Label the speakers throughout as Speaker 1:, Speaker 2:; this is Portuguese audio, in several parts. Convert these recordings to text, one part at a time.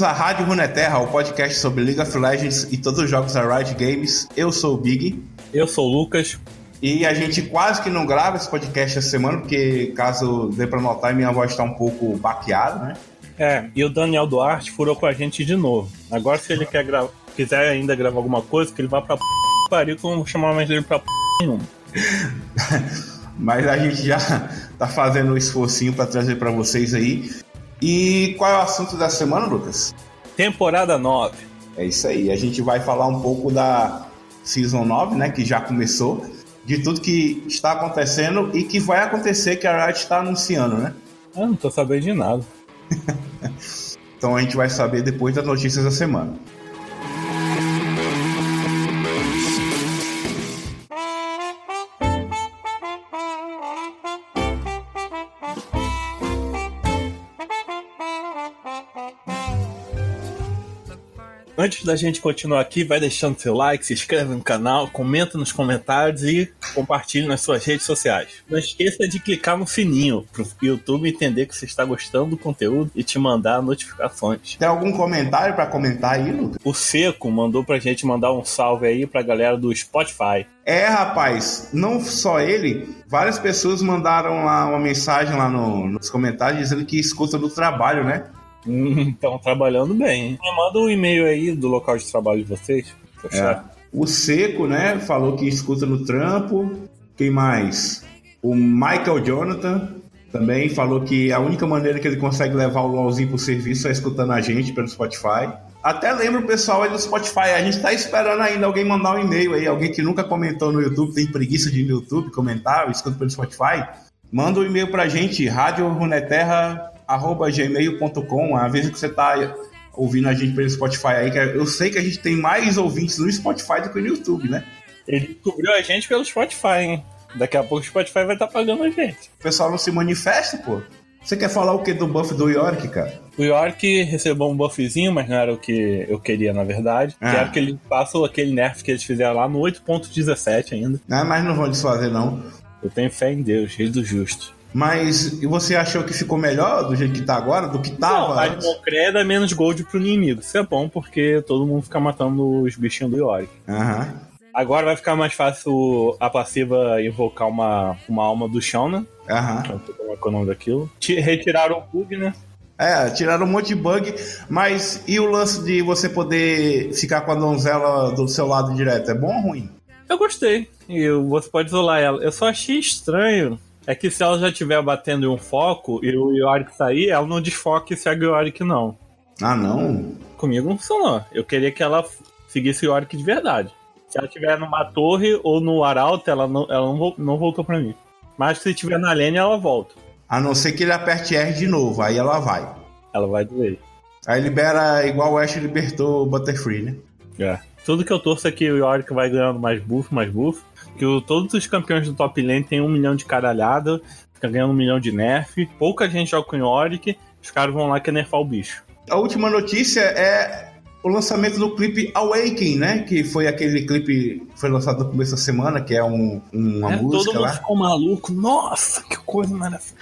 Speaker 1: Bem-vindos à Rádio Runeterra, o podcast sobre League of Legends e todos os jogos da Riot Games. Eu sou o Big.
Speaker 2: Eu sou o Lucas.
Speaker 1: E a gente quase que não grava esse podcast essa semana, porque caso dê pra notar, minha voz tá um pouco baqueada, né?
Speaker 2: É, e o Daniel Duarte furou com a gente de novo. Agora, se ele quer gra... quiser ainda gravar alguma coisa, que ele vá pra p... pariu, que eu não vou chamar mais dele pra p... nenhuma.
Speaker 1: Mas a gente já tá fazendo um esforcinho para trazer para vocês aí. E qual é o assunto da semana, Lucas?
Speaker 2: Temporada 9.
Speaker 1: É isso aí. A gente vai falar um pouco da Season 9, né? Que já começou. De tudo que está acontecendo e que vai acontecer, que a Riot está anunciando, né?
Speaker 2: Eu não tô sabendo de nada.
Speaker 1: então a gente vai saber depois das notícias da semana.
Speaker 2: Antes da gente continuar aqui, vai deixando seu like, se inscreve no canal, comenta nos comentários e compartilhe nas suas redes sociais. Não esqueça de clicar no sininho para o YouTube entender que você está gostando do conteúdo e te mandar notificações.
Speaker 1: Tem algum comentário para comentar aí, Lucas?
Speaker 2: O Seco mandou pra gente mandar um salve aí pra galera do Spotify.
Speaker 1: É, rapaz, não só ele, várias pessoas mandaram lá uma mensagem lá no, nos comentários dizendo que escuta do trabalho, né?
Speaker 2: Estão trabalhando bem. Me manda um e-mail aí do local de trabalho de vocês.
Speaker 1: É. O Seco, né, falou que escuta no trampo. Quem mais? O Michael Jonathan também falou que a única maneira que ele consegue levar o LOLzinho pro serviço é escutando a gente pelo Spotify. Até lembro o pessoal aí do Spotify, a gente tá esperando ainda alguém mandar um e-mail aí, alguém que nunca comentou no YouTube, tem preguiça de ir no YouTube comentar, escuta pelo Spotify. Manda um e-mail pra gente, Rádio Runeterra gmail.com, às vezes que você tá ouvindo a gente pelo Spotify aí, que eu sei que a gente tem mais ouvintes no Spotify do que no YouTube, né?
Speaker 2: Ele descobriu a gente pelo Spotify, hein? Daqui a pouco o Spotify vai estar tá pagando a gente.
Speaker 1: O pessoal não se manifesta, pô. Você quer falar o que do buff do York, cara?
Speaker 2: O York recebeu um buffzinho, mas não era o que eu queria, na verdade. Ah. Quero que ele faça aquele nerf que eles fizeram lá no 8.17 ainda.
Speaker 1: Ah, mas não vão desfazer, não.
Speaker 2: Eu tenho fé em Deus, rei do justo.
Speaker 1: Mas e você achou que ficou melhor do jeito que tá agora, do que tava? Não,
Speaker 2: mais Mocré dá menos gold pro inimigo. Isso é bom porque todo mundo fica matando os bichinhos do Yorick.
Speaker 1: Aham. Uhum.
Speaker 2: Agora vai ficar mais fácil a passiva invocar uma, uma alma do chão, né?
Speaker 1: Aham.
Speaker 2: Uhum. Qual é o nome daquilo? Retiraram o bug, né?
Speaker 1: É, tiraram um monte de bug, mas e o lance de você poder ficar com a donzela do seu lado direto? É bom ou ruim?
Speaker 2: Eu gostei. E você pode isolar ela. Eu só achei estranho é que se ela já estiver batendo em um foco e o Yorick sair, ela não desfoca e segue o Yorick, não.
Speaker 1: Ah, não?
Speaker 2: Comigo não funcionou. Eu queria que ela seguisse o Yorick de verdade. Se ela estiver numa torre ou no arauto, ela não, ela não, não voltou pra mim. Mas se estiver na lane, ela volta.
Speaker 1: A não ser que ele aperte R de novo, aí ela vai.
Speaker 2: Ela vai de vez.
Speaker 1: Aí libera igual o Ash libertou o Butterfree, né?
Speaker 2: É. Tudo que eu torço é que o Yorick vai ganhando mais buff, mais buff que o, todos os campeões do top lane tem um milhão de caralhada, fica ganhando um milhão de nerf, pouca gente joga com Yorick, os caras vão lá que nerfar o bicho.
Speaker 1: A última notícia é o lançamento do clipe Awaken, né? Que foi aquele clipe que foi lançado no começo da semana, que é um, uma é, música
Speaker 2: todo mundo
Speaker 1: lá.
Speaker 2: ficou maluco. Nossa, que coisa maravilhosa.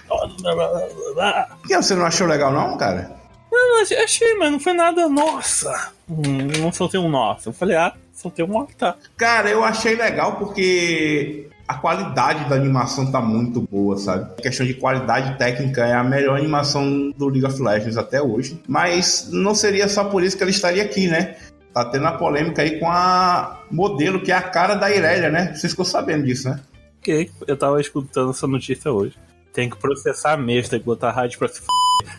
Speaker 1: E você não achou legal não, cara?
Speaker 2: Não, achei, mas não foi nada nossa. Hum, não soltei um nossa. Eu falei, ah, soltei um tá.
Speaker 1: Cara, eu achei legal porque a qualidade da animação tá muito boa, sabe? A questão de qualidade técnica é a melhor animação do League of Legends até hoje. Mas não seria só por isso que ele estaria aqui, né? Tá tendo a polêmica aí com a modelo, que é a cara da Irelia, né? Vocês ficou sabendo disso, né?
Speaker 2: Ok, eu tava escutando essa notícia hoje. Tem que processar mesmo, tem que botar rádio pra se f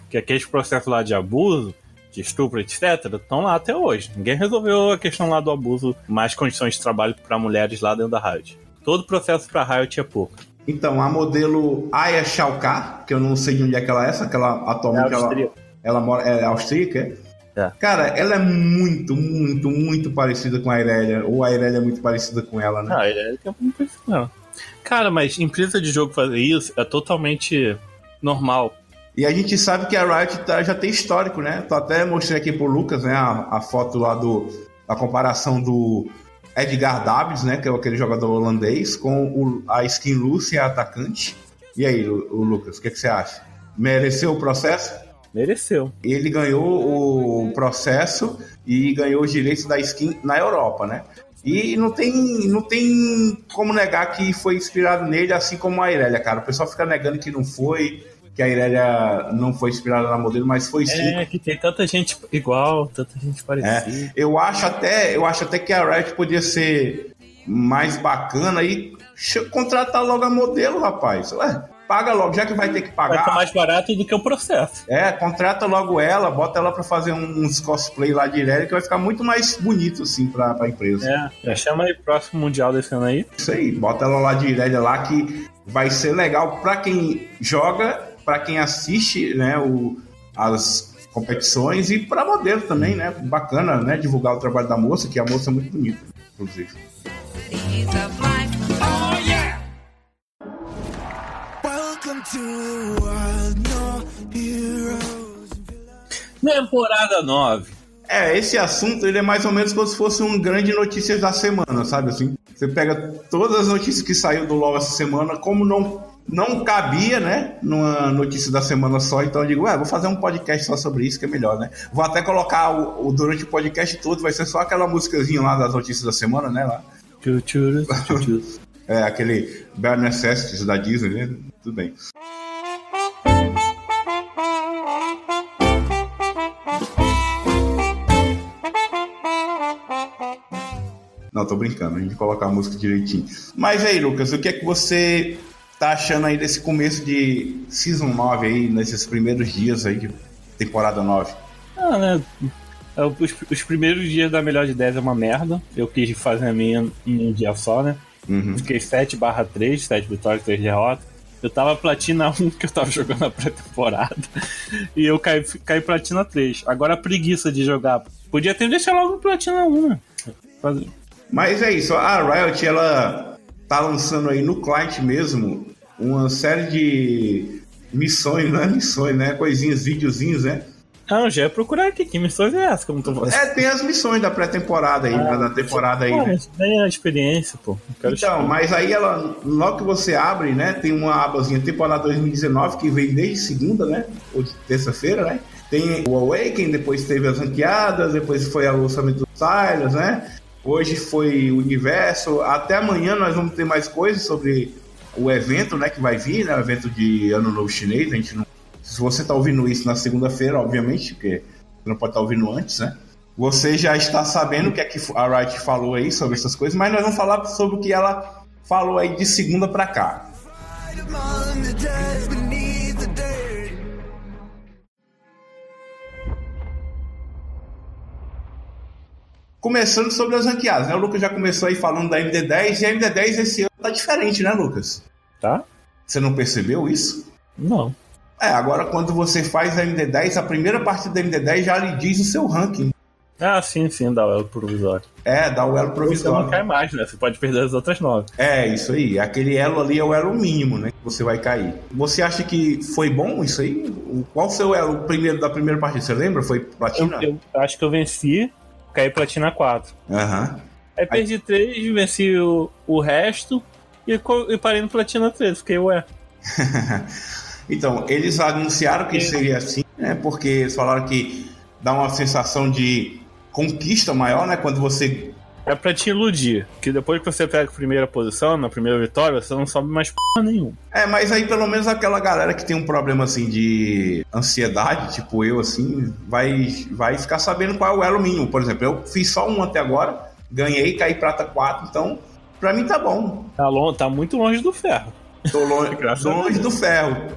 Speaker 2: que aqueles processos lá de abuso, de estupro, etc., estão lá até hoje. Ninguém resolveu a questão lá do abuso, mais condições de trabalho para mulheres lá dentro da Riot. Todo processo para Riot é pouco.
Speaker 1: Então, a modelo Aya Shalka, que eu não sei de onde é que ela é, essa que ela atualmente é ela, ela mora, é austríaca, é? É. Cara, ela é muito, muito, muito parecida com a Irelia. Ou a Irelia é muito parecida com ela, né?
Speaker 2: Ah, a Irelia é muito parecida com ela. Cara, mas empresa de jogo fazer isso é totalmente normal.
Speaker 1: E a gente sabe que a Riot tá, já tem histórico, né? Tô até mostrei aqui pro Lucas, né? A, a foto lá do. A comparação do Edgar Davids, né? Que é aquele jogador holandês, com o, a skin Lucy, a atacante. E aí, o, o Lucas, o que, que você acha? Mereceu o processo?
Speaker 2: Mereceu.
Speaker 1: Ele ganhou o processo e ganhou os direitos da skin na Europa, né? E não tem, não tem como negar que foi inspirado nele, assim como a Irelia, cara. O pessoal fica negando que não foi, que a Irelia não foi inspirada na modelo, mas foi sim.
Speaker 2: É, que tem tanta gente igual, tanta gente parecida.
Speaker 1: É, eu acho até, eu acho até que a Riot podia ser mais bacana e contratar logo a modelo, rapaz. Ué, paga logo, já que vai ter que pagar.
Speaker 2: Vai ser mais barato do que o processo.
Speaker 1: É, contrata logo ela, bota ela para fazer uns cosplay lá direto, que vai ficar muito mais bonito, assim, pra, pra empresa.
Speaker 2: É, já chama aí próximo Mundial desse ano aí.
Speaker 1: Isso aí, bota ela lá direto lá, que vai ser legal para quem joga, para quem assiste, né, o, as competições e para modelo também, né? Bacana, né? Divulgar o trabalho da moça, que a moça é muito bonita, inclusive.
Speaker 2: Temporada 9.
Speaker 1: É, esse assunto ele é mais ou menos como se fosse um grande notícias da semana, sabe assim? Você pega todas as notícias que saiu do LoL essa semana, como não não cabia, né, numa notícia da semana só, então eu digo, ué, vou fazer um podcast só sobre isso, que é melhor, né? Vou até colocar o, o durante o podcast todo, vai ser só aquela músicazinha lá das notícias da semana, né, lá. é, aquele Bare Necessities da Disney, né? Tudo bem. Não, tô brincando, a gente coloca a música direitinho. Mas aí, Lucas, o que é que você tá achando aí desse começo de Season 9 aí, nesses primeiros dias aí de temporada 9?
Speaker 2: Ah, né? É, os, os primeiros dias da melhor de 10 é uma merda. Eu quis fazer a minha em um dia só, né? Uhum. Fiquei 7 barra 3, 7 vitórias, 3 derrotas. Eu tava platina 1 que eu tava jogando a pré-temporada. E eu caí, caí platina 3. Agora a preguiça de jogar. Podia ter deixado logo platina 1, né?
Speaker 1: Mas é isso, a Riot ela tá lançando aí no client mesmo uma série de missões, não é missões, né? Coisinhas, videozinhos, né?
Speaker 2: Ah, já ia procurar aqui, que missões é essa como tu
Speaker 1: falando? É, tem as missões da pré-temporada aí, ah, da temporada aí, né?
Speaker 2: Tem a experiência, pô.
Speaker 1: Então, mas aí ela, logo que você abre, né, tem uma abazinha temporada 2019 que vem desde segunda, né? Ou terça-feira, né? Tem o Awaken, depois teve as ranqueadas, depois foi o lançamento do Silas, né? Hoje foi o universo. Até amanhã nós vamos ter mais coisas sobre o evento, né, que vai vir, né, o evento de Ano Novo Chinês. A gente não... Se você está ouvindo isso na segunda-feira, obviamente, porque não pode estar tá ouvindo antes, né? Você já está sabendo o que é que a Wright falou aí sobre essas coisas, mas nós vamos falar sobre o que ela falou aí de segunda para cá. Começando sobre as ranqueadas, né? O Lucas já começou aí falando da MD10 e a MD10 esse ano tá diferente, né, Lucas?
Speaker 2: Tá.
Speaker 1: Você não percebeu isso?
Speaker 2: Não.
Speaker 1: É, agora quando você faz a MD10, a primeira parte da MD10 já lhe diz o seu ranking.
Speaker 2: Ah, sim, sim, dá o elo provisório.
Speaker 1: É, dá o elo provisório.
Speaker 2: Você não cai mais, né? Você pode perder as outras nove.
Speaker 1: É, isso aí. Aquele elo ali é o elo mínimo, né? Que você vai cair. Você acha que foi bom isso aí? Qual foi o elo primeiro, da primeira partida? Você lembra? Foi platina?
Speaker 2: Eu, eu acho que eu venci caí platina 4.
Speaker 1: Aham. Uhum.
Speaker 2: Aí perdi Aí... 3, venci o, o resto e, e parei no platina 3. Fiquei, ué.
Speaker 1: então, eles anunciaram que seria assim, né? Porque eles falaram que dá uma sensação de conquista maior, né? Quando você
Speaker 2: é pra te iludir. Que depois que você pega a primeira posição, na primeira vitória, você não sobe mais porra nenhum.
Speaker 1: É, mas aí pelo menos aquela galera que tem um problema assim de ansiedade, tipo eu, assim, vai, vai ficar sabendo qual é o elo mínimo. Por exemplo, eu fiz só um até agora, ganhei, caí prata 4, então pra mim tá bom.
Speaker 2: Tá, longe, tá muito longe do ferro.
Speaker 1: Tô longe, longe do ferro.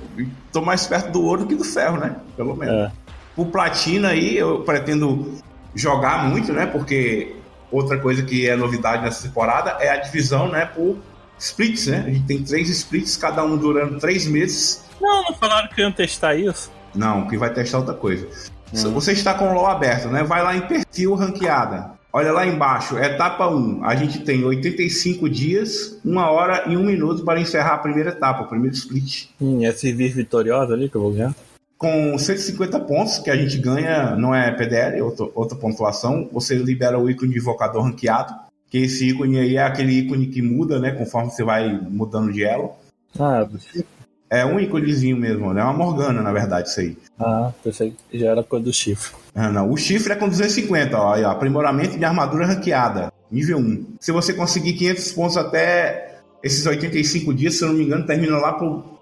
Speaker 1: Tô mais perto do ouro que do ferro, né? Pelo menos. É. O platina aí, eu pretendo jogar muito, né? Porque Outra coisa que é novidade nessa temporada é a divisão, né, por splits, né? A gente tem três splits, cada um durando três meses.
Speaker 2: Não, não falaram que iam testar isso?
Speaker 1: Não, que vai testar outra coisa. Hum. Você está com o LOL aberto, né? Vai lá em perfil ranqueada. Olha lá embaixo, etapa 1. A gente tem 85 dias, 1 hora e 1 minuto para encerrar a primeira etapa, o primeiro split.
Speaker 2: Hum, é servir vitoriosa ali que eu vou ganhar?
Speaker 1: Com 150 pontos que a gente ganha, não é PDL, é outra, outra pontuação, você libera o ícone de invocador ranqueado, que esse ícone aí é aquele ícone que muda, né, conforme você vai mudando de elo.
Speaker 2: Ah,
Speaker 1: É um íconezinho mesmo, né? É uma Morgana, na verdade, isso aí.
Speaker 2: Ah, pensei que já era coisa do chifre.
Speaker 1: Ah, não. O chifre é com 250, ó. Aí, ó. Aprimoramento de armadura ranqueada. Nível 1. Se você conseguir 500 pontos até esses 85 dias, se eu não me engano, termina lá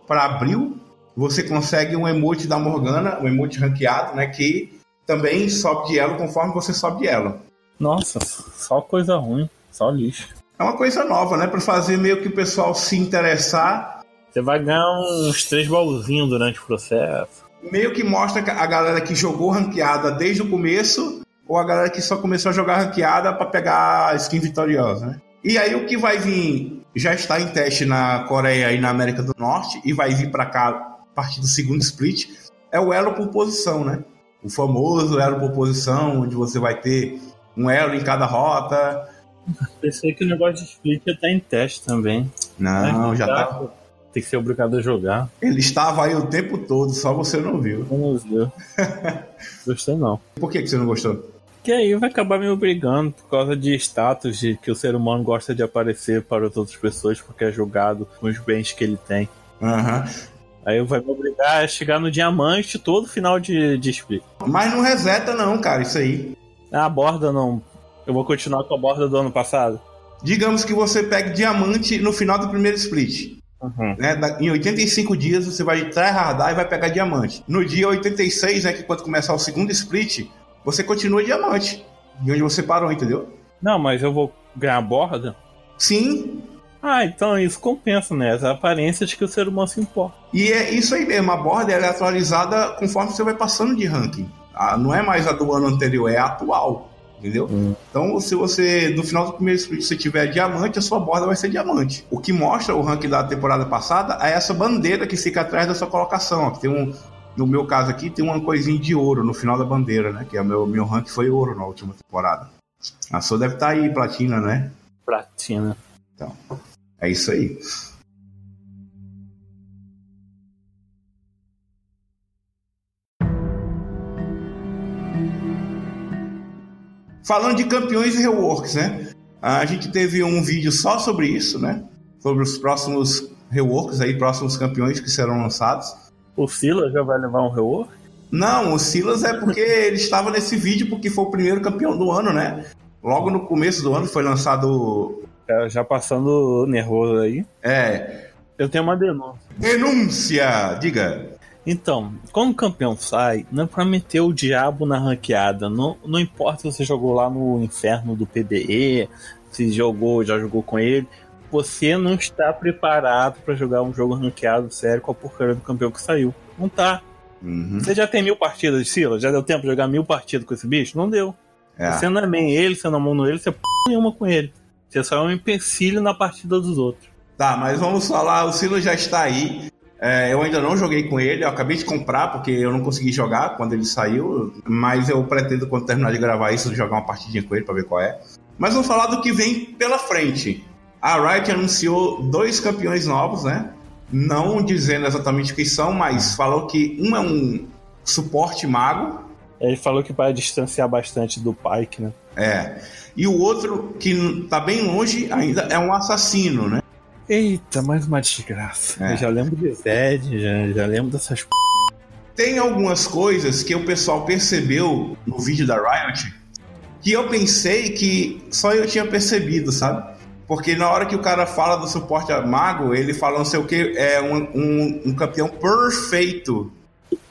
Speaker 1: para abril. Você consegue um emote da Morgana, um emote ranqueado, né? Que também sobe de elo conforme você sobe de elo.
Speaker 2: Nossa, só coisa ruim, só lixo.
Speaker 1: É uma coisa nova, né? Para fazer meio que o pessoal se interessar.
Speaker 2: Você vai ganhar uns três baúzinhos durante o processo.
Speaker 1: Meio que mostra a galera que jogou ranqueada desde o começo ou a galera que só começou a jogar ranqueada para pegar a skin vitoriosa, né? E aí o que vai vir já está em teste na Coreia e na América do Norte e vai vir para cá partir do segundo split é o elo por posição, né? O famoso elo por posição, onde você vai ter um elo em cada rota.
Speaker 2: Pensei que o negócio de split já tá em teste também.
Speaker 1: Não, já tá.
Speaker 2: Tem que ser obrigado a jogar.
Speaker 1: Ele estava aí o tempo todo, só você não viu.
Speaker 2: Não viu. Gostei não.
Speaker 1: Por que, que você não gostou?
Speaker 2: Que aí vai acabar me obrigando por causa de status de que o ser humano gosta de aparecer para as outras pessoas porque é julgado com os bens que ele tem.
Speaker 1: Aham.
Speaker 2: Aí vai me obrigar a chegar no diamante todo final de, de split.
Speaker 1: Mas não reseta não, cara, isso aí.
Speaker 2: Ah, a borda não. Eu vou continuar com a borda do ano passado.
Speaker 1: Digamos que você pegue diamante no final do primeiro split.
Speaker 2: Uhum.
Speaker 1: Né? Em 85 dias você vai tryhardar e vai pegar diamante. No dia 86, né, que quando começar o segundo split, você continua diamante. De onde você parou, entendeu?
Speaker 2: Não, mas eu vou ganhar a borda?
Speaker 1: Sim.
Speaker 2: Ah, então isso compensa, né? As aparências que o ser humano se importa.
Speaker 1: E é isso aí mesmo, a borda é atualizada conforme você vai passando de ranking. Ah, não é mais a do ano anterior, é a atual. Entendeu?
Speaker 2: Hum.
Speaker 1: Então, se você, no final do primeiro split, você tiver diamante, a sua borda vai ser diamante. O que mostra o ranking da temporada passada é essa bandeira que fica atrás da sua colocação. Ó, que tem um, no meu caso aqui, tem uma coisinha de ouro no final da bandeira, né? Que é o meu, meu ranking foi ouro na última temporada. A sua deve estar aí, platina, né?
Speaker 2: Platina.
Speaker 1: Então, é isso aí. Falando de campeões e reworks, né? A gente teve um vídeo só sobre isso, né? Sobre os próximos reworks aí, próximos campeões que serão lançados.
Speaker 2: O Silas já vai levar um rework?
Speaker 1: Não, o Silas é porque ele estava nesse vídeo porque foi o primeiro campeão do ano, né? Logo no começo do ano foi lançado.
Speaker 2: Já passando nervoso aí.
Speaker 1: É.
Speaker 2: Eu tenho uma denúncia.
Speaker 1: Denúncia! Diga.
Speaker 2: Então, quando o campeão sai, não é pra meter o diabo na ranqueada. Não, não importa se você jogou lá no inferno do PBE, se jogou, já jogou com ele. Você não está preparado pra jogar um jogo ranqueado sério com a porcaria do campeão que saiu. Não tá.
Speaker 1: Uhum.
Speaker 2: Você já tem mil partidas de Silas? Já deu tempo de jogar mil partidas com esse bicho? Não deu.
Speaker 1: É.
Speaker 2: Você não é bem ele, você não é mão no ele, você é p nenhuma com ele. Você só é um empecilho na partida dos outros.
Speaker 1: Tá, mas vamos falar, o Silas já está aí. É, eu ainda não joguei com ele, eu acabei de comprar porque eu não consegui jogar quando ele saiu, mas eu pretendo, quando terminar de gravar isso, jogar uma partidinha com ele para ver qual é. Mas vamos falar do que vem pela frente. A Riot anunciou dois campeões novos, né? Não dizendo exatamente o que são, mas falou que um é um suporte mago,
Speaker 2: Ele falou que vai distanciar bastante do Pike, né?
Speaker 1: é. E o outro, que tá bem longe ainda, é um assassino, né?
Speaker 2: Eita, mais uma desgraça.
Speaker 1: É.
Speaker 2: Eu já lembro de Zed, já, já lembro dessas p.
Speaker 1: Tem algumas coisas que o pessoal percebeu no vídeo da Riot que eu pensei que só eu tinha percebido, sabe? Porque na hora que o cara fala do suporte a mago, ele fala não sei o que, é um, um, um campeão perfeito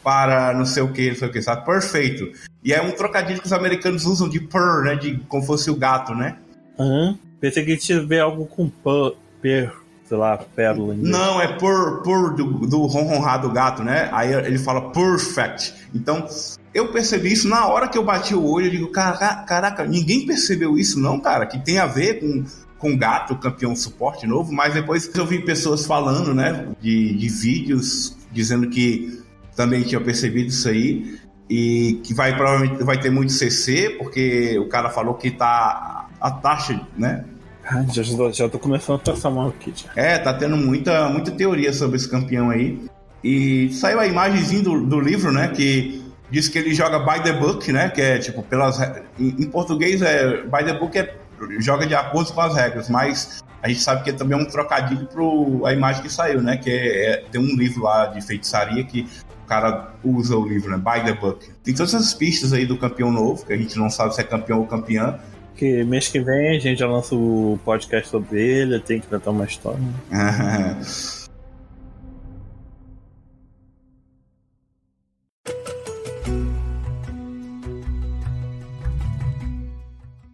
Speaker 1: para não sei o que, não sei o que, sabe? Perfeito. E é um trocadilho que os americanos usam de per, né? De como fosse o gato, né?
Speaker 2: Hã? Pensei que tiver algo com p, per, sei lá, pérola.
Speaker 1: Não, é por, por do, do ronronrá do gato, né? Aí ele fala perfect. Então, eu percebi isso na hora que eu bati o olho. Eu digo, caraca, caraca, ninguém percebeu isso, não, cara? Que tem a ver com, com gato, campeão suporte novo. Mas depois eu vi pessoas falando, né? De, de vídeos dizendo que também tinha percebido isso aí. E que vai provavelmente vai ter muito CC, porque o cara falou que tá a taxa, né?
Speaker 2: Ah, já, já, tô começando a passar mal aqui. Já.
Speaker 1: É, tá tendo muita, muita teoria sobre esse campeão aí. E saiu a imagenzinha do, do livro, né? Que diz que ele joga by the book, né? Que é tipo, pelas. Em, português é by the book é joga de acordo com as regras, mas A gente sabe que também é um trocadilho para a imagem que saiu, né? Que é, é, tem um livro lá de feitiçaria que cara usa o livro, né? By the Book. Tem todas essas pistas aí do campeão novo, que a gente não sabe se é campeão ou campeã.
Speaker 2: Que mês que vem a gente já lança o podcast sobre ele, tem que inventar uma história.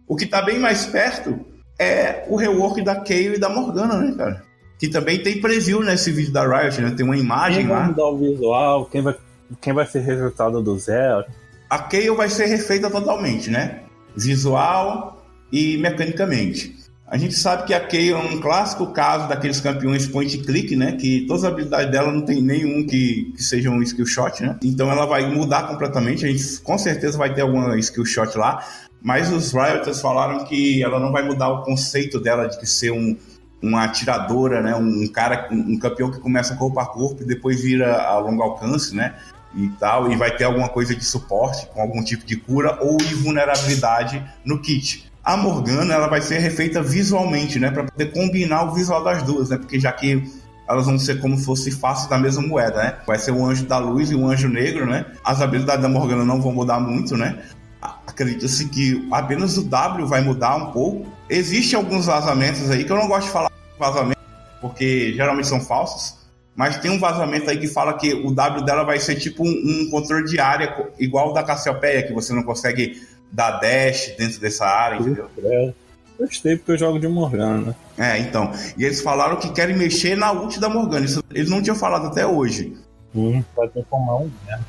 Speaker 1: o que tá bem mais perto é o rework da Kayle e da Morgana, né, cara? Que também tem preview nesse vídeo da Riot, né? Tem uma imagem
Speaker 2: quem
Speaker 1: lá.
Speaker 2: vai mudar o visual, quem vai, quem vai ser resultado do zero.
Speaker 1: A Kayle vai ser refeita totalmente, né? Visual e mecanicamente. A gente sabe que a Kayle é um clássico caso daqueles campeões point click, né? Que todas as habilidades dela não tem nenhum que, que seja um skill shot, né? Então ela vai mudar completamente. A gente com certeza vai ter alguma skill shot lá. Mas os Rioters falaram que ela não vai mudar o conceito dela de que ser um, uma atiradora, né? Um cara, um campeão que começa corpo a corpo e depois vira a longo alcance, né? E tal, e vai ter alguma coisa de suporte com algum tipo de cura ou de vulnerabilidade no kit. A Morgana ela vai ser refeita visualmente, né? Para poder combinar o visual das duas, né? Porque já que elas vão ser como se fosse faces da mesma moeda, né? Vai ser o anjo da luz e o anjo negro, né? As habilidades da Morgana não vão mudar muito, né? Acredita-se que apenas o W vai mudar um pouco. Existem alguns vazamentos aí que eu não gosto de falar vazamento, porque geralmente são falsos. Mas tem um vazamento aí que fala que o W dela vai ser tipo um, um controle de área igual o da Cassiopeia, que você não consegue dar dash dentro dessa área, entendeu?
Speaker 2: É. Gostei porque eu jogo de Morgana.
Speaker 1: É, então. E eles falaram que querem mexer na ult da Morgana. Isso eles não tinham falado até hoje.
Speaker 2: Hum, pode transformar um né?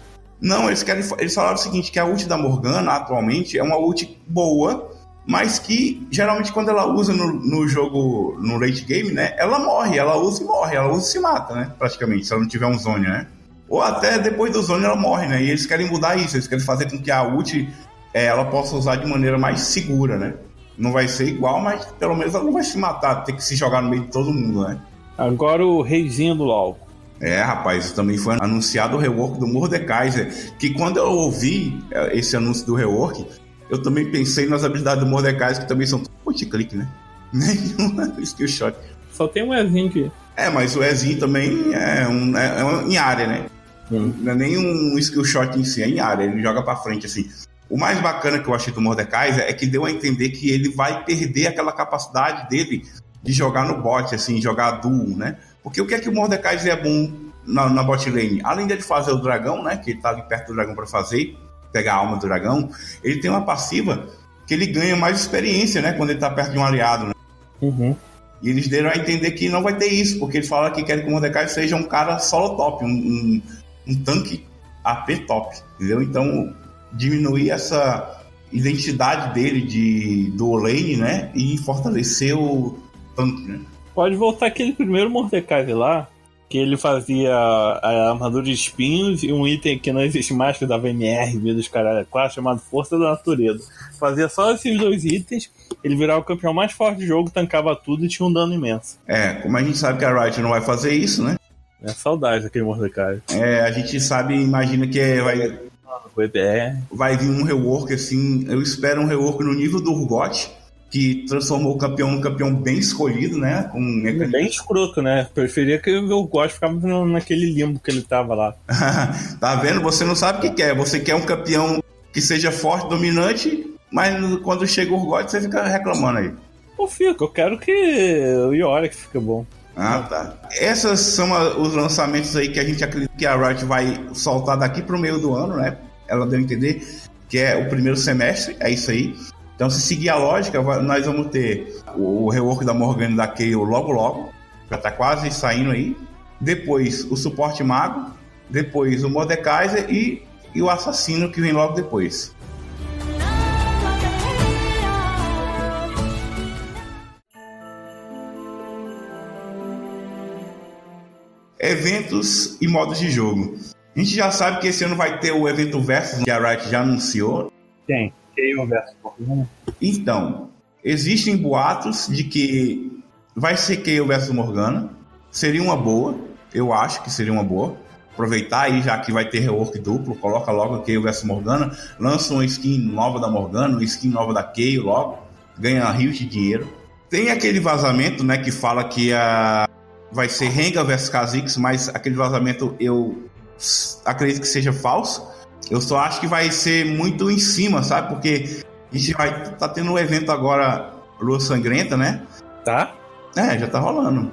Speaker 1: Não, eles querem. Eles falaram o seguinte: que a ult da Morgana atualmente é uma ult boa, mas que geralmente quando ela usa no, no jogo, no late game, né? Ela morre, ela usa e morre, ela usa e se mata, né? Praticamente, se ela não tiver um zone, né? Ou até depois do zone ela morre, né? E eles querem mudar isso, eles querem fazer com que a ult é, ela possa usar de maneira mais segura, né? Não vai ser igual, mas pelo menos ela não vai se matar, ter que se jogar no meio de todo mundo, né?
Speaker 2: Agora o reizinho do LoL.
Speaker 1: É, rapaz, também foi anunciado o rework do Mordekaiser, que quando eu ouvi é, esse anúncio do rework, eu também pensei nas habilidades do Mordekaiser, que também são point click, né? Nenhuma skill shot.
Speaker 2: Só tem um Ezinho aqui.
Speaker 1: É, mas o Ezinho também é, um, é, é um, em área, né? Hum. Não é nem um skill shot em si, é em área, ele joga pra frente, assim. O mais bacana que eu achei do Mordekaiser é que deu a entender que ele vai perder aquela capacidade dele de jogar no bot, assim, jogar duo, né? Porque o que é que o Mordekaiser é bom na, na bot lane? Além de fazer o dragão, né? Que ele tá ali perto do dragão para fazer, pegar a alma do dragão, ele tem uma passiva que ele ganha mais experiência, né? Quando ele tá perto de um aliado, né?
Speaker 2: Uhum.
Speaker 1: E eles deram a entender que não vai ter isso, porque eles falaram que querem que o Mordecai seja um cara solo top, um, um, um tanque AP top, entendeu? Então, diminuir essa identidade dele de do lane, né? E fortalecer o tanque, né?
Speaker 2: Pode voltar aquele primeiro Mordecai lá, que ele fazia a armadura de espinhos e um item que não existe mais, que dava MR, vida dos caralho, quase chamado Força da Natureza. Fazia só esses dois itens, ele virava o campeão mais forte do jogo, tancava tudo e tinha um dano imenso.
Speaker 1: É, como a gente sabe que a Riot não vai fazer isso, né?
Speaker 2: É saudade daquele Mordecai.
Speaker 1: É, a gente sabe, imagina que é, vai.
Speaker 2: É.
Speaker 1: Vai vir um rework assim. Eu espero um rework no nível do Urgot que transformou o campeão num campeão bem escolhido, né? Com
Speaker 2: mecanismo. Bem escroto, né? Preferia que o God ficava naquele limbo que ele tava lá.
Speaker 1: tá vendo? Você não sabe o que quer. Você quer um campeão que seja forte, dominante, mas quando chega o God, você fica reclamando aí.
Speaker 2: Eu fico, eu quero que o Yorick fique bom.
Speaker 1: Ah, tá. Essas são os lançamentos aí que a gente acredita que a Riot vai soltar daqui pro meio do ano, né? Ela deu a entender que é o primeiro semestre, é isso aí. Então, se seguir a lógica, nós vamos ter o rework da Morgana da Kayle logo logo, já tá quase saindo aí. Depois o suporte mago, depois o Mordekaiser e, e o assassino que vem logo depois. Eventos e modos de jogo. A gente já sabe que esse ano vai ter o evento Versus que a Riot já anunciou.
Speaker 2: Tem. Kayle versus Morgana?
Speaker 1: Então, existem boatos de que vai ser Kayle versus Morgana. Seria uma boa, eu acho que seria uma boa. Aproveitar aí, já que vai ter rework duplo, coloca logo Kayle versus Morgana, lança uma skin nova da Morgana, uma skin nova da Kayle logo, ganha rios de dinheiro. Tem aquele vazamento, né, que fala que a vai ser Renga versus Kha'Zix, mas aquele vazamento eu acredito que seja falso. Eu só acho que vai ser muito em cima, sabe? Porque a gente vai tá tendo um evento agora Lua Sangrenta, né?
Speaker 2: Tá?
Speaker 1: É, já tá rolando.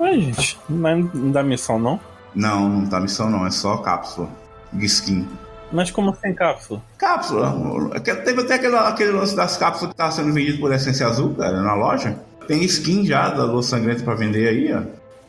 Speaker 2: Ué, gente, mas não dá missão não?
Speaker 1: Não, não tá missão não, é só cápsula de skin.
Speaker 2: Mas como sem cápsula?
Speaker 1: Cápsula. Teve até aquele, aquele lance das cápsulas que tava sendo vendido por Essência Azul, cara, na loja. Tem skin já da Lua Sangrenta pra vender aí, ó.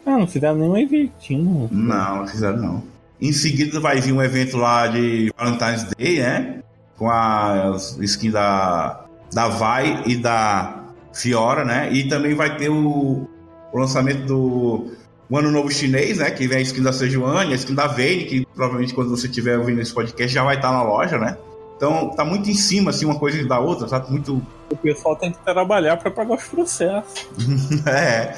Speaker 2: Ah, não fizeram nenhum eventinho.
Speaker 1: Não, não fizeram não. Em seguida vai vir um evento lá de Valentine's Day, né? Com a skin da, da Vai e da Fiora, né? E também vai ter o, o lançamento do o Ano Novo Chinês, né? Que vem a skin da Sejuani, a skin da Vayne, que provavelmente quando você estiver ouvindo esse podcast já vai estar na loja, né? Então tá muito em cima, assim, uma coisa da outra, sabe? Muito.
Speaker 2: O pessoal tem que trabalhar para pagar os processos.
Speaker 1: é.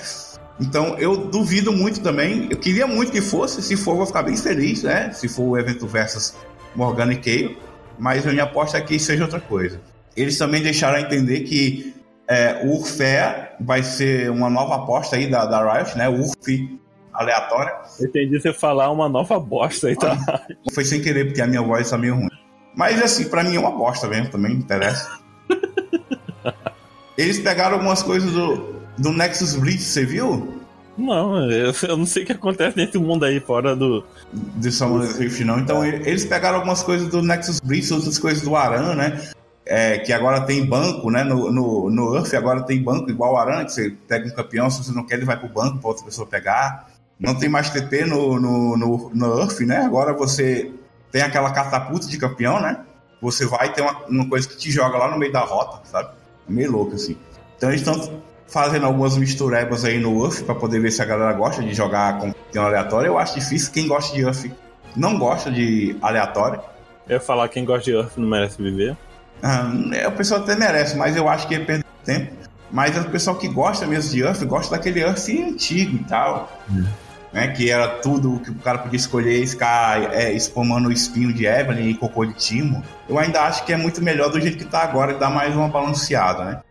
Speaker 1: Então eu duvido muito também. Eu queria muito que fosse. Se for, vou ficar bem feliz, né? Se for o evento versus Morgana e Kayle. Mas a minha aposta é que seja outra coisa. Eles também deixaram a entender que é, o Urfé vai ser uma nova aposta aí da, da Riot, né? Urf aleatória.
Speaker 2: Eu entendi você falar uma nova bosta aí, tá?
Speaker 1: Foi sem querer, porque a minha voz tá meio ruim. Mas assim, pra mim é uma bosta mesmo, também me interessa. Eles pegaram algumas coisas do, do Nexus Blitz, você viu?
Speaker 2: Não, eu, eu, não sei o que acontece nesse mundo aí fora do.
Speaker 1: De Summoners Rift, não. Então, eles pegaram algumas coisas do Nexus Blitz, outras coisas do Aran, né? É, que agora tem banco, né? No, no, no Earth agora tem banco igual o Aran, que você pega um campeão, se você não quer, ele vai pro banco pra outra pessoa pegar. Não tem mais TP no, no, no, no Earth, né? Agora você tem aquela catapulta de campeão, né? Você vai ter uma, uma coisa que te joga lá no meio da rota, sabe? É meio louco, assim. Então eles estão fazendo algumas misturebas aí no UF para poder ver se a galera gosta de jogar com aleatório. Eu acho difícil. Quem gosta de UF não gosta de aleatório.
Speaker 2: Eu ia falar quem gosta de UF não merece viver.
Speaker 1: Ah, é, o pessoal até merece, mas eu acho que ele perde tempo. Mas o pessoal que gosta mesmo de UF gosta daquele UF antigo e tal. Hum. Né, que era tudo que o cara podia escolher e ficar é, spamando o espinho de Evelyn e cocô de Timo. Eu ainda acho que é muito melhor do jeito que tá agora e dá mais uma balanceada, né?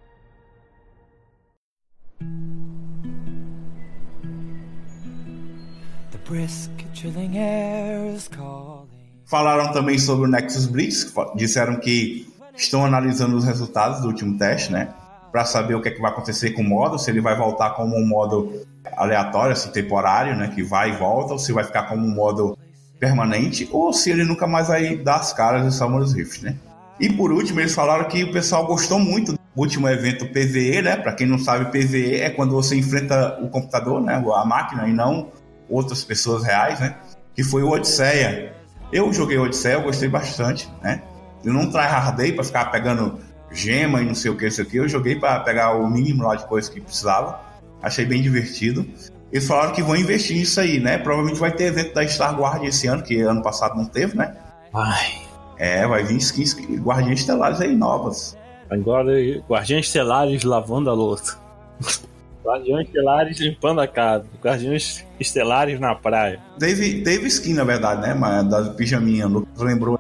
Speaker 1: Falaram também sobre o Nexus Blitz, disseram que estão analisando os resultados do último teste, né? Para saber o que, é que vai acontecer com o modo, se ele vai voltar como um modo aleatório, assim, temporário, né? Que vai e volta, ou se vai ficar como um modo permanente, ou se ele nunca mais vai dar as caras de Summoners Rift, né? E por último, eles falaram que o pessoal gostou muito do último evento PVE, né? Para quem não sabe, PVE é quando você enfrenta o computador, né? A máquina, e não outras pessoas reais, né? Que foi o Odisseia. Eu joguei Odisseia, eu gostei bastante, né? Eu não tryhardei para ficar pegando gema e não sei o que, isso aqui. Eu joguei para pegar o mínimo lá de coisa que precisava. Achei bem divertido. Eles falaram que vão investir nisso aí, né? Provavelmente vai ter evento da Star Guard esse ano, que ano passado não teve, né?
Speaker 2: Ai.
Speaker 1: É, vai vir skins Guardiões Estelares aí novas.
Speaker 2: Agora, Guardiões Estelares lavando a louça. Guardiões Estelares limpando a casa. Guardiões Estelares na praia.
Speaker 1: Teve, teve skin, na verdade, né? Mas da pijaminha, Lucas lembrou.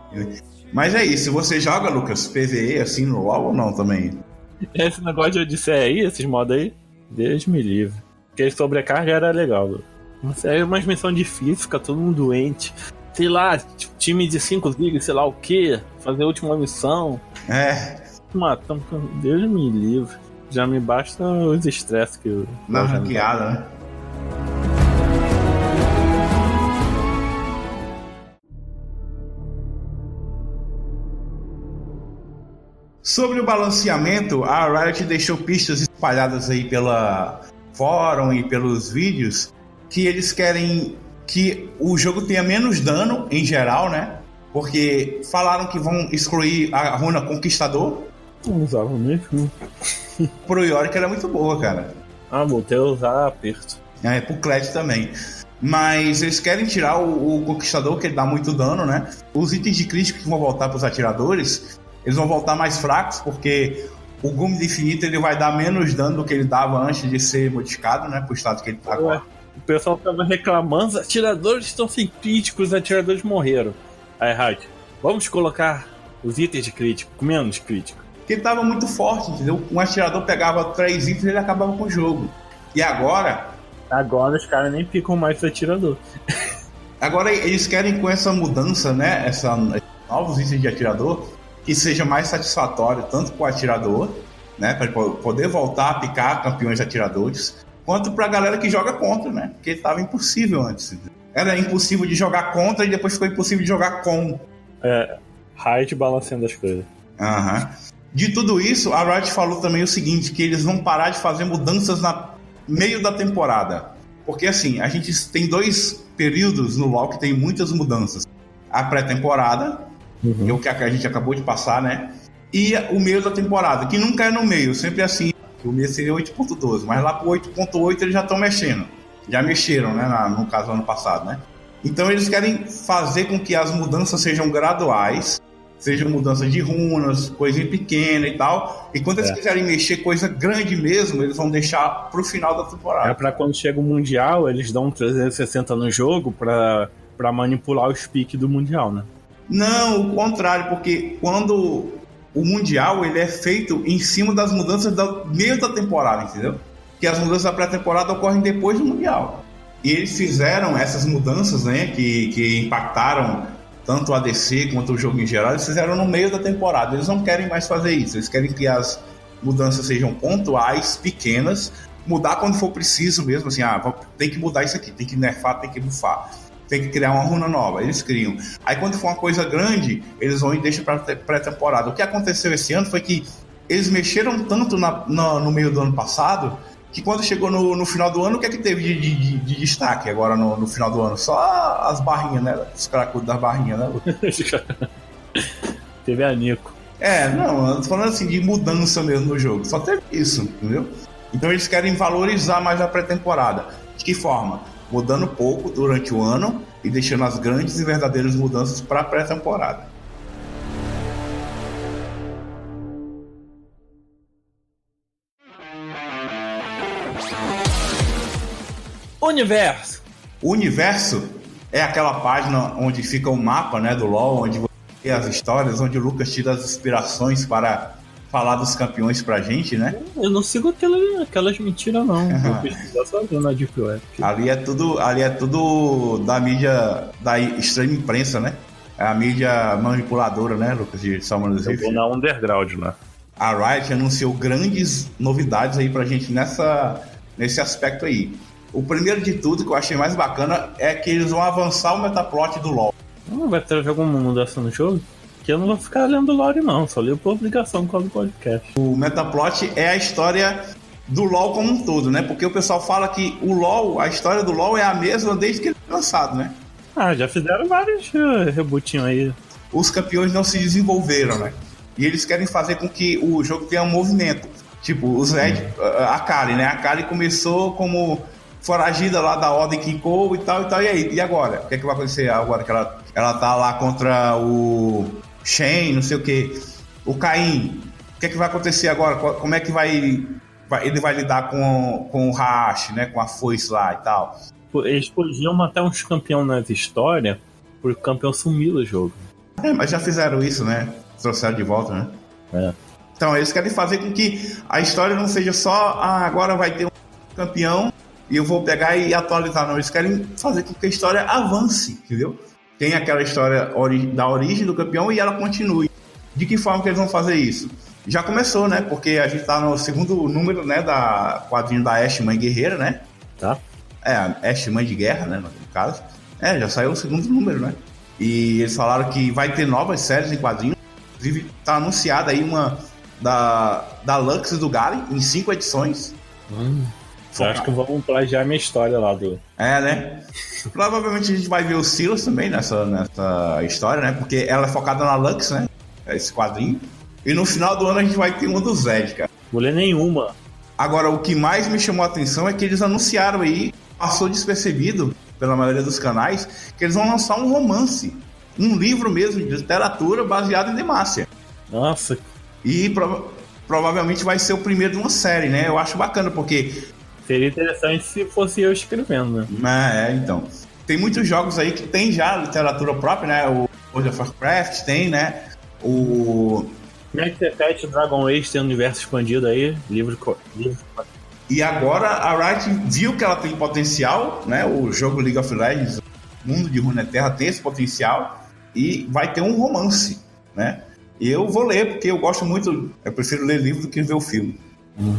Speaker 1: Mas é isso. Você joga, Lucas, PVE assim no LoL ou não também?
Speaker 2: Esse negócio de Odisseia aí, esses modos aí, Deus me livre. Porque sobrecarga era legal. Mas é uma missão difícil, fica todo mundo doente. Sei lá, time de 5 ligas, sei lá o que, fazer a última missão.
Speaker 1: É.
Speaker 2: Matando, Deus me livre. Já me basta os estresses que eu.
Speaker 1: Na ranqueada, né? Sobre o balanceamento, a Riot deixou pistas espalhadas aí pela fórum e pelos vídeos que eles querem que o jogo tenha menos dano em geral, né? Porque falaram que vão excluir a runa Conquistador,
Speaker 2: não usava mesmo.
Speaker 1: Pro Yorick era muito boa, cara.
Speaker 2: Ah, voltei a usar aperto.
Speaker 1: É, pro Kled também. Mas eles querem tirar o, o, Conquistador, que ele dá muito dano, né? Os itens de crítico que vão voltar pros atiradores, eles vão voltar mais fracos, porque o Gume de Infinito ele vai dar menos dano do que ele dava antes de ser modificado, né? Pro estado que ele tá agora.
Speaker 2: O pessoal tava reclamando, os atiradores estão sem críticos, os atiradores morreram. Aí, Rádio, vamos colocar os itens de crítico com menos crítico.
Speaker 1: Porque ele tava muito forte, entendeu? Um atirador pegava três itens e ele acabava com o jogo. E agora.
Speaker 2: Agora os caras nem ficam mais atirador.
Speaker 1: Agora eles querem com essa mudança, né? Essa, novos itens de atirador, que seja mais satisfatório tanto para o atirador, né? Para poder voltar a picar campeões atiradores, quanto para a galera que joga contra, né? Porque estava impossível antes. Era impossível de jogar contra e depois ficou impossível de jogar com.
Speaker 2: É, Riot balanceando as coisas.
Speaker 1: Aham. De tudo isso, a Riot falou também o seguinte, que eles vão parar de fazer mudanças na meio da temporada. Porque assim, a gente tem dois períodos no LoL que tem muitas mudanças. A pré-temporada, uhum. é o que a gente acabou de passar, né? E o meio da temporada, que nunca é no meio, sempre é assim. O meio seria 8.12, mas lá pro 8.8 eles já estão mexendo. Já mexeram, né? no caso, ano passado, né? Então eles querem fazer com que as mudanças sejam graduais seja mudança de runas, coisinha pequena e tal. E quando eles é. quiserem mexer coisa grande mesmo, eles vão deixar pro final da temporada.
Speaker 2: É para quando chega o Mundial, eles dão um 360 no jogo para para manipular o speak do Mundial, né?
Speaker 1: Não, o contrário, porque quando o Mundial ele é feito em cima das mudanças do meio da temporada, entendeu? Que as mudanças da pré-temporada ocorrem depois do Mundial. E eles fizeram essas mudanças, né, que, que impactaram tanto o ADC quanto o jogo em geral, eles fizeram no meio da temporada. Eles não querem mais fazer isso. Eles querem que as mudanças sejam pontuais, pequenas, mudar quando for preciso mesmo, assim, ah, tem que mudar isso aqui, tem que nerfar, tem que bufar, tem que criar uma runa nova. Eles criam. Aí quando for uma coisa grande, eles vão e deixam para pré-temporada. O que aconteceu esse ano foi que eles mexeram tanto na, na, no meio do ano passado que quando chegou no, no final do ano, o que é que teve de, de, de destaque agora no, no, final do ano? Só as barrinhas, né? Os cracudos das barrinhas, né?
Speaker 2: teve a Nico.
Speaker 1: É, não, falando assim de mudança mesmo no jogo. Só teve isso, entendeu? Então eles querem valorizar mais a pré-temporada. De que forma? Mudando pouco durante o ano e deixando as grandes e verdadeiras mudanças para a pré-temporada.
Speaker 2: Universo.
Speaker 1: O universo é aquela página onde fica o mapa né, do LoL, onde você vê as histórias, onde o Lucas tira as inspirações para falar dos campeões pra gente, né?
Speaker 2: Eu não sigo aquelas, aquelas mentiras, não. Vou pesquisar sozinho na Deep Web.
Speaker 1: Ali é tudo, ali é tudo da mídia da extrema imprensa, né? É a mídia manipuladora, né, Lucas, de Salmon
Speaker 2: Eu vou na underground, né?
Speaker 1: A Riot anunciou grandes novidades aí pra gente nessa, nesse aspecto aí. O primeiro de tudo que eu achei mais bacana é que eles vão avançar o metaplot do LoL.
Speaker 2: Não vai ter alguma mudança no jogo? Que eu não vou ficar lendo lore não, só li por obrigação com o podcast.
Speaker 1: O metaplot é a história do LoL como um todo, né? Porque o pessoal fala que o LoL, a história do LoL é a mesma desde que ele foi lançado, né?
Speaker 2: Ah, já fizeram vários uh, rebootinhos aí.
Speaker 1: Os campeões não se desenvolveram, né? E eles querem fazer com que o jogo tenha um movimento. Tipo, os Red, a Kali, né? A Kali começou como foragida lá da Ordem Kinkou e tal e tal. E aí? E agora? O que, é que vai acontecer agora que ela, ela tá lá contra o Shen, não sei o que, o Caim? O que, é que vai acontecer agora? Como é que vai, vai ele vai lidar com, com o Hash, né? Com a foice lá e tal.
Speaker 2: Eles podiam matar uns campeões nas histórias, porque o campeão sumiu do jogo.
Speaker 1: É, mas já fizeram isso, né? Trouxeram de volta, né?
Speaker 2: É.
Speaker 1: Então, eles querem fazer com que a história não seja só, ah, agora vai ter um campeão e eu vou pegar e atualizar. Não, eles querem fazer com que a história avance, entendeu? Tem aquela história da origem do campeão e ela continue. De que forma que eles vão fazer isso? Já começou, né? Porque a gente tá no segundo número, né, da quadrinho da Ash Mãe Guerreira, né?
Speaker 2: Tá.
Speaker 1: É, Ash Mãe de Guerra, né, no caso. É, já saiu o segundo número, né? E eles falaram que vai ter novas séries em quadrinhos. Inclusive, tá anunciada aí uma da, da Lux do Galen, em cinco edições.
Speaker 2: Hum. Eu acho que vamos plagiar minha história lá do.
Speaker 1: É, né? Provavelmente a gente vai ver o Silas também nessa, nessa história, né? Porque ela é focada na Lux, né? Esse quadrinho. E no final do ano a gente vai ter uma do Zed, cara.
Speaker 2: Mulher nenhuma.
Speaker 1: Agora, o que mais me chamou a atenção é que eles anunciaram aí, passou despercebido pela maioria dos canais, que eles vão lançar um romance. Um livro mesmo de literatura baseado em Demacia.
Speaker 2: Nossa.
Speaker 1: E prova provavelmente vai ser o primeiro de uma série, né? Eu acho bacana, porque
Speaker 2: Seria interessante se fosse eu escrevendo,
Speaker 1: né? É, então. Tem muitos jogos aí que tem já literatura própria, né? O World of Warcraft tem, né? O
Speaker 2: Max Effect Dragon Age tem um universo expandido aí, livro, livro
Speaker 1: e agora a Riot viu que ela tem potencial, né? O jogo League of Legends, o mundo de Runeterra tem esse potencial e vai ter um romance, né? Eu vou ler porque eu gosto muito, eu prefiro ler livro do que ver o filme. Hum.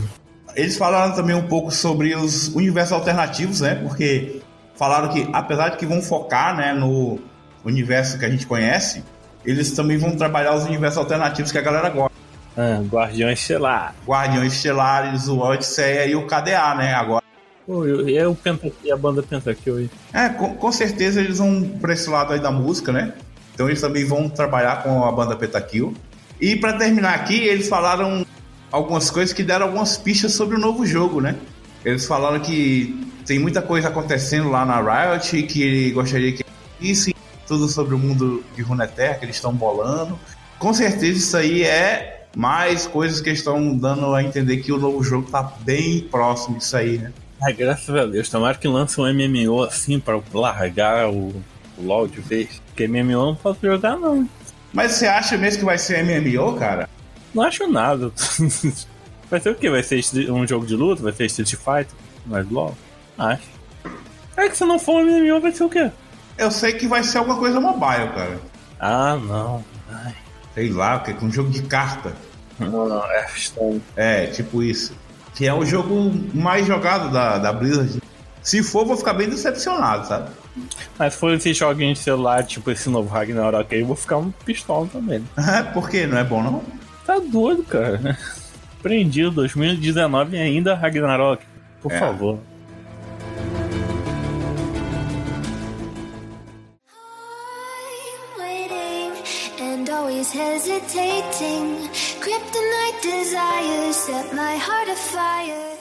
Speaker 1: Eles falaram também um pouco sobre os universos alternativos, né? Porque falaram que apesar de que vão focar, né, no universo que a gente conhece, eles também vão trabalhar os universos alternativos que a galera gosta.
Speaker 2: Ah, Guardiões Estelar.
Speaker 1: Guardiões Estelares, o Odisseia e o KDA, né? Agora.
Speaker 2: Pô, e é o Pentakill, a banda Pentakill
Speaker 1: É, com, com, certeza eles vão pra esse lado aí da música, né? Então eles também vão trabalhar com a banda Pentakill. E para terminar aqui, eles falaram algumas coisas que deram algumas pistas sobre o novo jogo, né? Eles falaram que tem muita coisa acontecendo lá na Riot que gostaria que vissem tudo sobre o mundo de Runeterra que eles estão bolando. Com certeza isso aí é mais coisas que estão dando a entender que o novo jogo tá bem próximo disso aí, né?
Speaker 2: Ai, graças a Deus. Tomara que lance um MMO assim para largar o LoL de vez. Porque MMO não posso jogar, não.
Speaker 1: Mas você acha mesmo que vai ser MMO, cara?
Speaker 2: Não acho nada. vai ser o quê? Vai ser um jogo de luta? Vai ser Street Fighter? Mais LoL? Acho. É que se não for um MMO, vai ser o quê?
Speaker 1: Eu sei que vai ser alguma coisa mobile, cara.
Speaker 2: Ah, não. Ai.
Speaker 1: Sei lá, que é um jogo de carta.
Speaker 2: Não, não, é.
Speaker 1: É, tipo isso. Que é o jogo mais jogado da, da Blizzard. Se for, vou ficar bem decepcionado, sabe?
Speaker 2: Mas se for esse joguinho de celular, tipo esse novo Ragnarok aí, eu vou ficar um pistola também.
Speaker 1: É, por quê? Não é bom, não?
Speaker 2: Tá doido, cara. Prendido, 2019 e ainda Ragnarok. Por é. favor. always hesitating. Kryptonite desires set my heart afire.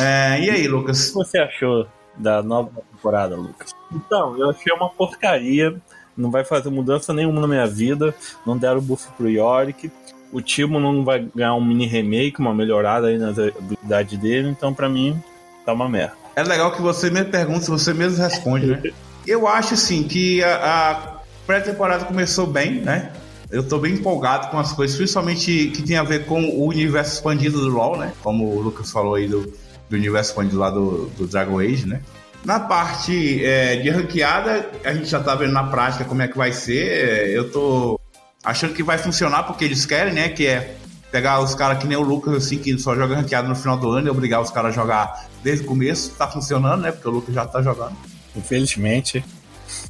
Speaker 1: É, e aí, Lucas?
Speaker 2: O que você achou da nova temporada, Lucas? Então, eu achei uma porcaria. Não vai fazer mudança nenhuma na minha vida. Não deram buff pro Yorick. O Timo não vai ganhar um mini remake, uma melhorada aí na habilidade dele. Então, pra mim, tá uma merda.
Speaker 1: É legal que você me pergunta, você mesmo responde, né? eu acho, assim, que a, a pré-temporada começou bem, né? Eu tô bem empolgado com as coisas, principalmente que tem a ver com o universo expandido do LoL, né? Como o Lucas falou aí do, do universo expandido lá do, do Dragon Age, né? Na parte é, de ranqueada, a gente já tá vendo na prática como é que vai ser. É, eu tô achando que vai funcionar porque eles querem, né? Que é pegar os caras que nem o Lucas, assim, que só joga ranqueada no final do ano e obrigar os caras a jogar desde o começo. Tá funcionando, né? Porque o Lucas já tá jogando.
Speaker 2: Infelizmente.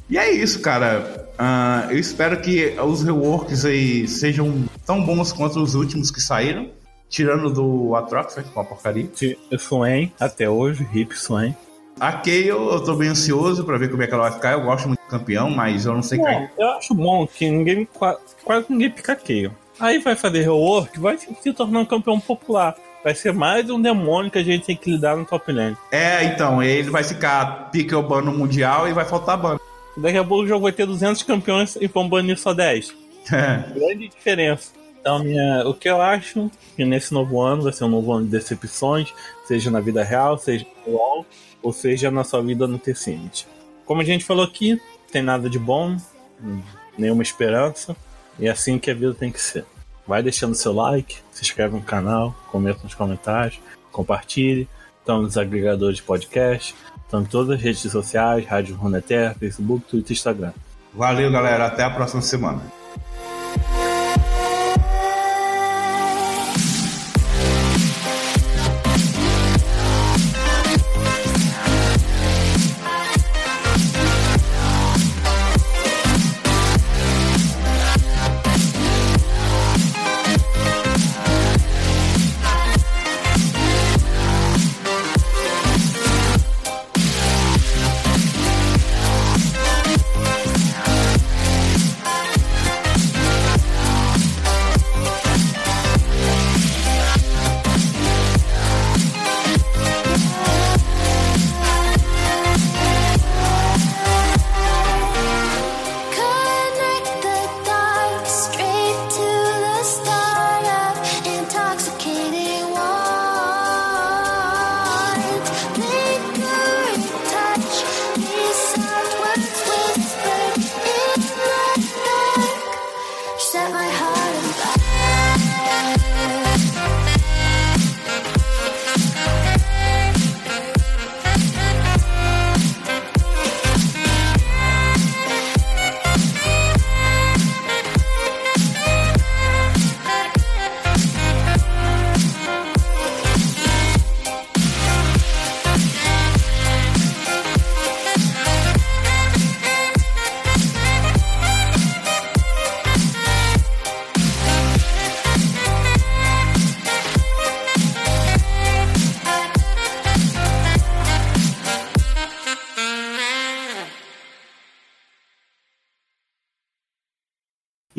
Speaker 1: E é isso, cara. Uh, eu espero que os reworks aí sejam tão bons quanto os últimos que saíram. Tirando do Atrox, que é uma porcaria.
Speaker 2: Swain, até hoje, Hip Swain.
Speaker 1: A Kayle, eu tô bem ansioso pra ver como é que ela vai ficar. Eu gosto muito do campeão, mas eu não sei
Speaker 2: quem. Eu acho bom que ninguém, quase ninguém pica Kayle. Aí vai fazer rework, vai se tornar um campeão popular. Vai ser mais um demônio que a gente tem que lidar no top lane.
Speaker 1: É, então, ele vai ficar pique o ban no Mundial e vai faltar ban.
Speaker 2: Daqui a pouco o jogo vai ter 200 campeões e vão banir só 10. É. Grande diferença. Então, minha, o que eu acho que nesse novo ano vai ser um novo ano de decepções, seja na vida real, seja no LoL, ou seja na sua vida no T-Cine. Como a gente falou aqui, tem nada de bom, nenhuma esperança, e é assim que a vida tem que ser. Vai deixando seu like, se inscreve no canal, comenta nos comentários, compartilhe, estão nos agregadores de podcast, Estão em todas as redes sociais, Rádio Runeterra, Facebook, Twitter e Instagram.
Speaker 1: Valeu, galera. Até a próxima semana.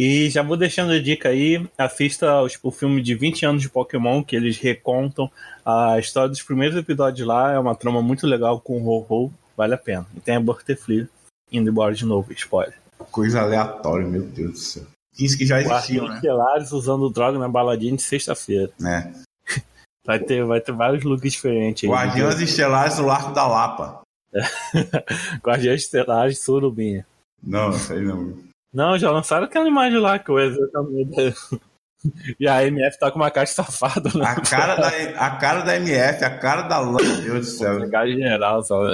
Speaker 2: E já vou deixando a dica aí, assista o filme de 20 anos de Pokémon, que eles recontam a história dos primeiros episódios lá, é uma trama muito legal com o Ho-Ho, vale a pena. E tem a Butterfly indo embora de novo, spoiler.
Speaker 1: Coisa aleatória, meu Deus do céu. 15 que já existiam, né?
Speaker 2: Estelares usando droga na baladinha de sexta-feira.
Speaker 1: É.
Speaker 2: Vai ter, vai ter vários looks diferentes aí.
Speaker 1: Guardiões Estelares do Arco da Lapa.
Speaker 2: Guardiões Estelares Surubinha.
Speaker 1: Não, isso aí não.
Speaker 2: Não, já lançaram aquela imagem lá que o exatamente. E a MF tá com uma cara safada, né?
Speaker 1: A cara da, a cara da MF, a cara da Lã, meu Deus do céu.
Speaker 2: Cara general, só.